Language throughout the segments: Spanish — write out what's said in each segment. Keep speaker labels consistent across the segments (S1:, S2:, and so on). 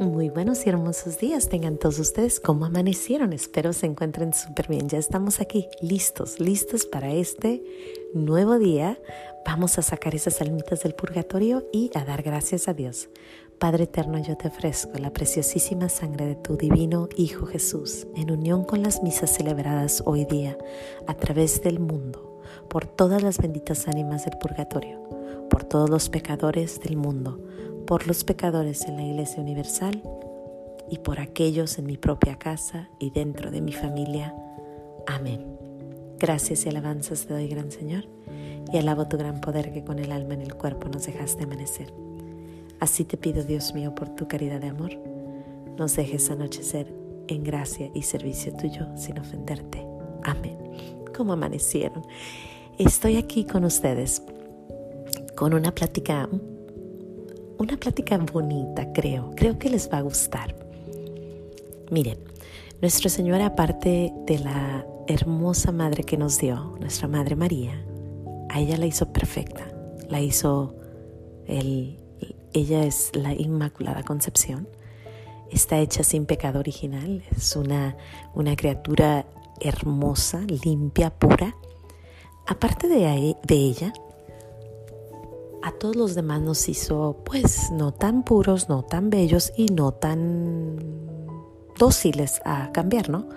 S1: Muy buenos y hermosos días tengan todos ustedes. ¿Cómo amanecieron? Espero se encuentren súper bien. Ya estamos aquí, listos, listos para este nuevo día. Vamos a sacar esas almitas del purgatorio y a dar gracias a Dios. Padre eterno, yo te ofrezco la preciosísima sangre de tu divino Hijo Jesús, en unión con las misas celebradas hoy día a través del mundo, por todas las benditas ánimas del purgatorio, por todos los pecadores del mundo por los pecadores en la Iglesia Universal y por aquellos en mi propia casa y dentro de mi familia. Amén. Gracias y alabanzas te doy, gran Señor, y alabo tu gran poder que con el alma en el cuerpo nos dejaste amanecer. Así te pido, Dios mío, por tu caridad de amor, nos dejes anochecer en gracia y servicio tuyo sin ofenderte. Amén. ¿Cómo amanecieron? Estoy aquí con ustedes con una plática una plática bonita, creo. Creo que les va a gustar. Miren, nuestro Señor, aparte de la hermosa madre que nos dio, nuestra Madre María, a ella la hizo perfecta. La hizo, el, ella es la Inmaculada Concepción. Está hecha sin pecado original. Es una, una criatura hermosa, limpia, pura. Aparte de ella, a todos los demás nos hizo pues no tan puros, no tan bellos y no tan dóciles a cambiar, ¿no?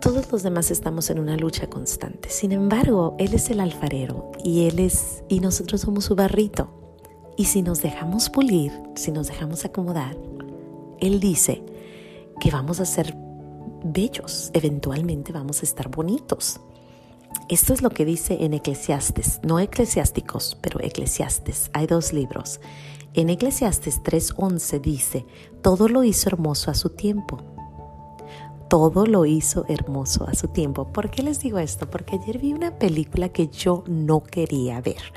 S1: Todos los demás estamos en una lucha constante. Sin embargo, él es el alfarero y él es y nosotros somos su barrito. Y si nos dejamos pulir, si nos dejamos acomodar, él dice que vamos a ser bellos, eventualmente vamos a estar bonitos. Esto es lo que dice en Eclesiastes, no eclesiásticos, pero Eclesiastes. Hay dos libros. En Eclesiastes 3:11 dice, todo lo hizo hermoso a su tiempo. Todo lo hizo hermoso a su tiempo. ¿Por qué les digo esto? Porque ayer vi una película que yo no quería ver.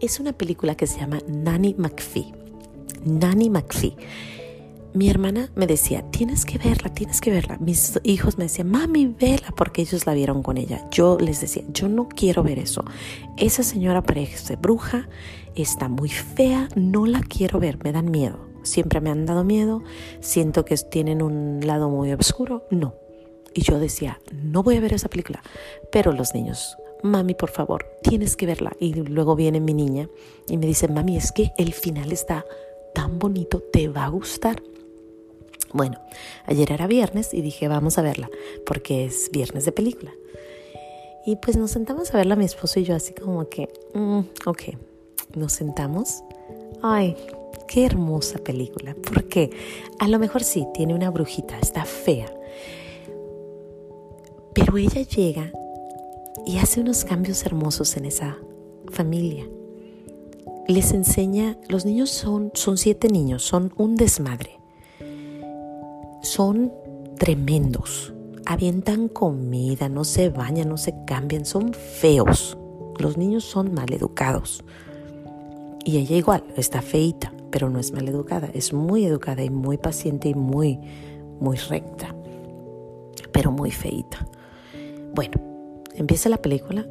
S1: Es una película que se llama Nanny McPhee. Nanny McPhee mi hermana me decía, tienes que verla, tienes que verla. Mis hijos me decían, mami, vela, porque ellos la vieron con ella. Yo les decía, yo no quiero ver eso. Esa señora parece bruja, está muy fea, no la quiero ver, me dan miedo. Siempre me han dado miedo, siento que tienen un lado muy oscuro, no. Y yo decía, no voy a ver esa película. Pero los niños, mami, por favor, tienes que verla. Y luego viene mi niña y me dice, mami, es que el final está tan bonito, te va a gustar. Bueno, ayer era viernes y dije, vamos a verla, porque es viernes de película. Y pues nos sentamos a verla mi esposo y yo así como que, mm, ok, nos sentamos. Ay, qué hermosa película. Porque a lo mejor sí, tiene una brujita, está fea. Pero ella llega y hace unos cambios hermosos en esa familia. Les enseña, los niños son, son siete niños, son un desmadre son tremendos. Avientan comida, no se bañan, no se cambian, son feos. Los niños son mal educados. Y ella igual, está feita, pero no es mal educada, es muy educada y muy paciente y muy, muy recta, pero muy feita. Bueno, empieza la película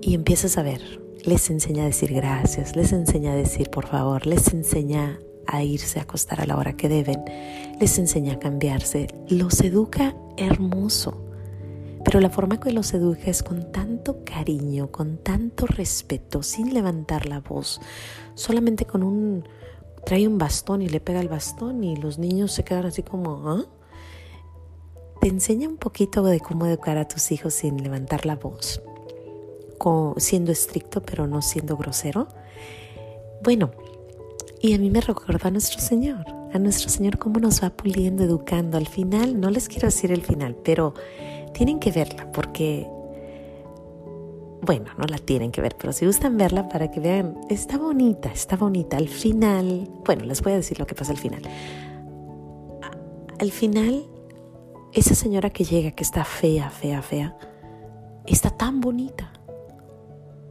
S1: y empiezas a ver. Les enseña a decir gracias, les enseña a decir por favor, les enseña a irse a acostar a la hora que deben, les enseña a cambiarse, los educa hermoso. Pero la forma que los educa es con tanto cariño, con tanto respeto, sin levantar la voz, solamente con un... trae un bastón y le pega el bastón y los niños se quedan así como... ¿ah? Te enseña un poquito de cómo educar a tus hijos sin levantar la voz, siendo estricto pero no siendo grosero. Bueno, y a mí me recuerda a nuestro Señor, a nuestro Señor cómo nos va puliendo, educando. Al final, no les quiero decir el final, pero tienen que verla porque, bueno, no la tienen que ver, pero si gustan verla para que vean, está bonita, está bonita. Al final, bueno, les voy a decir lo que pasa al final. Al final, esa señora que llega, que está fea, fea, fea, está tan bonita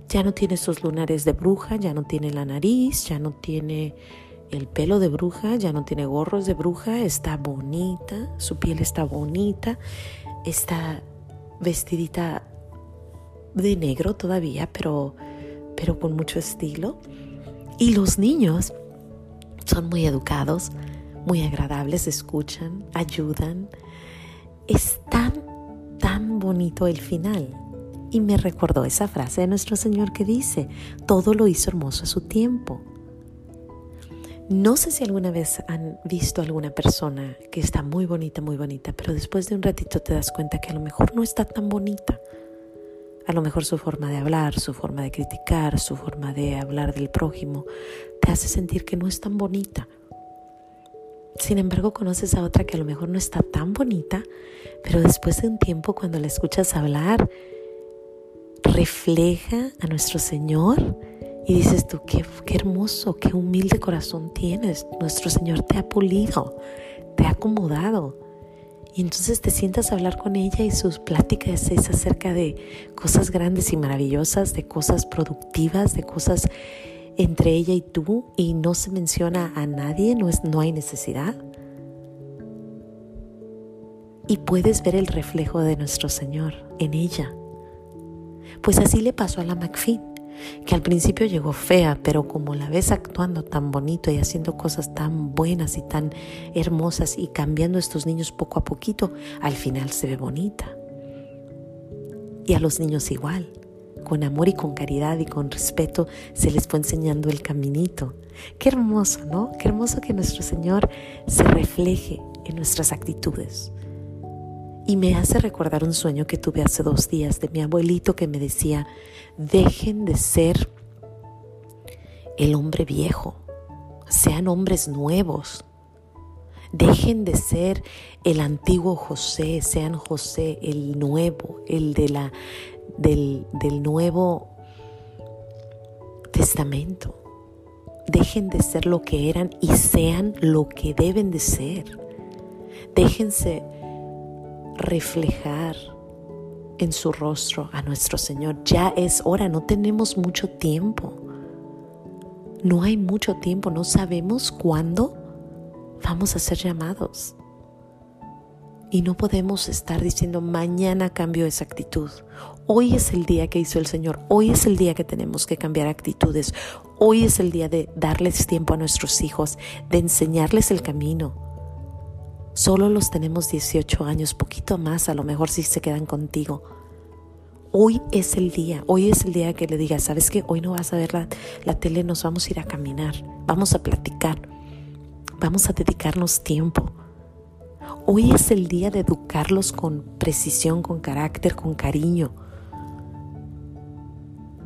S1: ya no tiene sus lunares de bruja, ya no tiene la nariz, ya no tiene el pelo de bruja, ya no tiene gorros de bruja, está bonita, su piel está bonita, está vestidita de negro todavía, pero, pero con mucho estilo. Y los niños Son muy educados, muy agradables, escuchan, ayudan. Es tan, tan bonito el final. Y me recordó esa frase de nuestro Señor que dice, todo lo hizo hermoso a su tiempo. No sé si alguna vez han visto a alguna persona que está muy bonita, muy bonita, pero después de un ratito te das cuenta que a lo mejor no está tan bonita. A lo mejor su forma de hablar, su forma de criticar, su forma de hablar del prójimo, te hace sentir que no es tan bonita. Sin embargo, conoces a otra que a lo mejor no está tan bonita, pero después de un tiempo cuando la escuchas hablar, refleja a nuestro Señor y dices tú, qué, qué hermoso, qué humilde corazón tienes. Nuestro Señor te ha pulido, te ha acomodado. Y entonces te sientas a hablar con ella y sus pláticas es acerca de cosas grandes y maravillosas, de cosas productivas, de cosas entre ella y tú y no se menciona a nadie, no, es, no hay necesidad. Y puedes ver el reflejo de nuestro Señor en ella. Pues así le pasó a la McPhee que al principio llegó fea, pero como la ves actuando tan bonito y haciendo cosas tan buenas y tan hermosas y cambiando a estos niños poco a poquito, al final se ve bonita. Y a los niños igual, con amor y con caridad y con respeto se les fue enseñando el caminito. Qué hermoso, ¿no? Qué hermoso que nuestro Señor se refleje en nuestras actitudes. Y me hace recordar un sueño que tuve hace dos días de mi abuelito que me decía, dejen de ser el hombre viejo, sean hombres nuevos. Dejen de ser el antiguo José, sean José el nuevo, el de la, del, del Nuevo Testamento. Dejen de ser lo que eran y sean lo que deben de ser. Déjense reflejar en su rostro a nuestro Señor. Ya es hora, no tenemos mucho tiempo. No hay mucho tiempo, no sabemos cuándo vamos a ser llamados. Y no podemos estar diciendo mañana cambio esa actitud. Hoy es el día que hizo el Señor. Hoy es el día que tenemos que cambiar actitudes. Hoy es el día de darles tiempo a nuestros hijos, de enseñarles el camino Solo los tenemos 18 años, poquito más, a lo mejor si se quedan contigo. Hoy es el día, hoy es el día que le digas, ¿sabes qué? Hoy no vas a ver la, la tele, nos vamos a ir a caminar, vamos a platicar, vamos a dedicarnos tiempo. Hoy es el día de educarlos con precisión, con carácter, con cariño.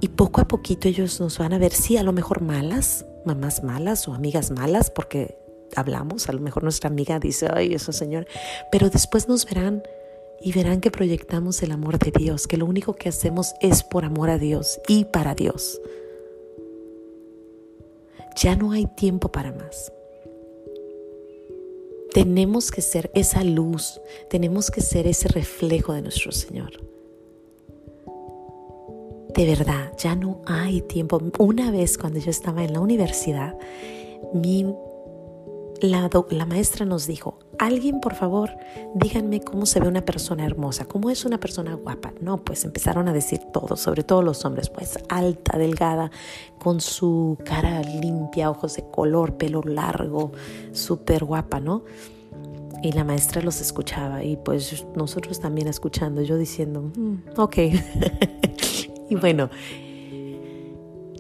S1: Y poco a poquito ellos nos van a ver, sí, a lo mejor malas, mamás malas o amigas malas, porque hablamos, a lo mejor nuestra amiga dice, ay, eso Señor, pero después nos verán y verán que proyectamos el amor de Dios, que lo único que hacemos es por amor a Dios y para Dios. Ya no hay tiempo para más. Tenemos que ser esa luz, tenemos que ser ese reflejo de nuestro Señor. De verdad, ya no hay tiempo. Una vez cuando yo estaba en la universidad, mi la, maestra nos dijo, alguien por favor, díganme cómo se ve una persona hermosa, cómo es una persona guapa. No, pues empezaron a decir todo, sobre todo los hombres, pues alta, delgada, con su cara limpia, ojos de color, pelo largo, súper guapa, ¿no? Y la maestra los escuchaba y pues nosotros también escuchando, yo diciendo, mm, ok. y bueno,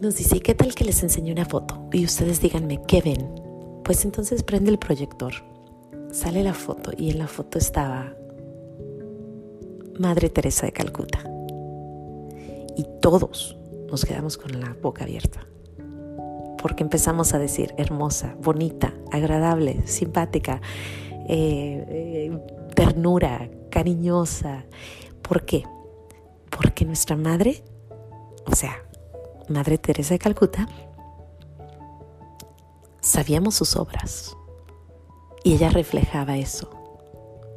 S1: nos dice, ¿qué tal que les enseñe una foto? Y ustedes díganme, ¿qué ven? Pues entonces prende el proyector, sale la foto y en la foto estaba Madre Teresa de Calcuta. Y todos nos quedamos con la boca abierta, porque empezamos a decir hermosa, bonita, agradable, simpática, eh, eh, ternura, cariñosa. ¿Por qué? Porque nuestra madre, o sea, Madre Teresa de Calcuta, sabíamos sus obras y ella reflejaba eso,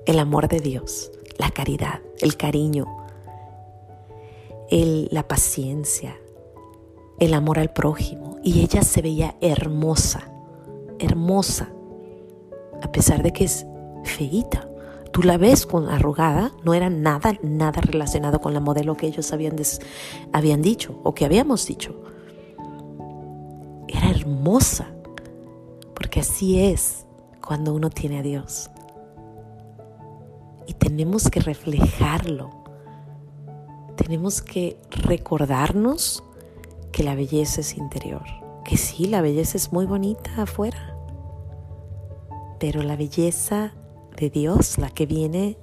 S1: el amor de Dios, la caridad, el cariño, la paciencia, el amor al prójimo y ella se veía hermosa, hermosa, a pesar de que es feíta. Tú la ves con arrugada, no era nada, nada relacionado con la modelo que ellos habían, habían dicho o que habíamos dicho. Era hermosa porque así es cuando uno tiene a Dios. Y tenemos que reflejarlo. Tenemos que recordarnos que la belleza es interior. Que sí, la belleza es muy bonita afuera. Pero la belleza de Dios, la que viene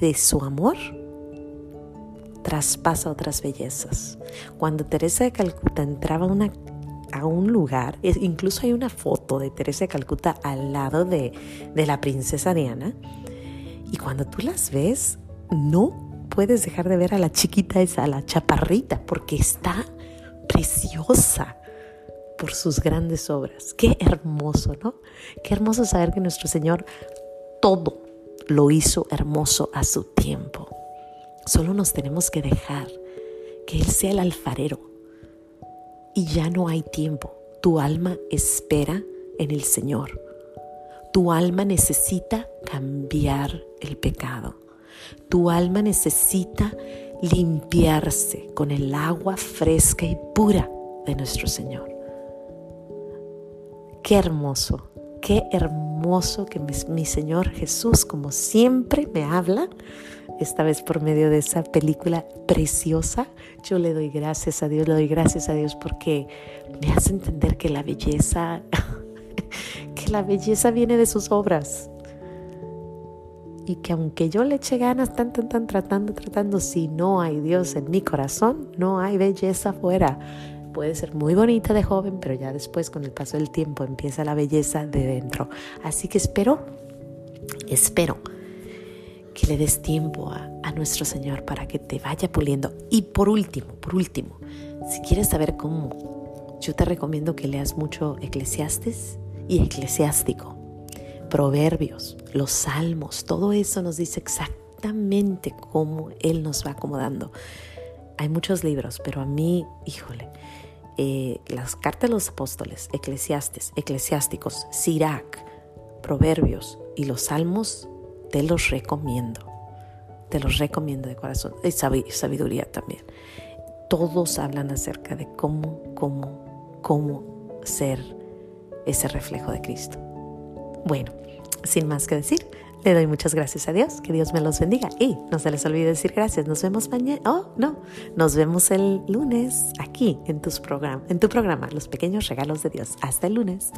S1: de su amor, traspasa otras bellezas. Cuando Teresa de Calcuta entraba a un lugar, incluso hay una foto de Teresa de Calcuta al lado de, de la princesa Diana, y cuando tú las ves, no puedes dejar de ver a la chiquita esa, a la chaparrita, porque está preciosa por sus grandes obras. Qué hermoso, ¿no? Qué hermoso saber que nuestro Señor todo lo hizo hermoso a su tiempo. Solo nos tenemos que dejar que Él sea el alfarero. Y ya no hay tiempo. Tu alma espera en el Señor. Tu alma necesita cambiar el pecado. Tu alma necesita limpiarse con el agua fresca y pura de nuestro Señor. Qué hermoso, qué hermoso que mi, Señor Jesús, como siempre me habla, esta vez por medio de esa película preciosa. Yo le doy gracias a Dios, le doy gracias a Dios porque me hace entender que la belleza, que la belleza viene de sus obras. Y que aunque yo le eche ganas, tan, tan, tan, tratando, tratando, si no hay Dios en mi corazón, no hay belleza afuera. Puede ser muy bonita de joven, pero ya después, con el paso del tiempo, empieza la belleza de dentro. Así que espero, espero que le des tiempo a, nuestro Señor para que te vaya puliendo. Y por último, por último, si quieres saber cómo, yo te recomiendo que leas mucho Eclesiastes y Eclesiástico, Proverbios, los Salmos, todo eso nos dice exactamente cómo Él nos va acomodando. Hay muchos libros, pero a mí, híjole, eh, las cartas de los apóstoles, Eclesiastes, Eclesiásticos, Sirac, Proverbios y los Salmos te los recomiendo. Te los recomiendo de corazón. Y sabiduría también. Todos hablan acerca de cómo, cómo, cómo ser ese reflejo de Cristo. Bueno, sin más que decir, le doy muchas gracias a Dios. Que Dios me los bendiga. Y no se les olvide decir gracias. Nos vemos mañana. Oh, no. Nos vemos el lunes aquí en, tus en tu programa, Los Pequeños Regalos de Dios. Hasta el lunes.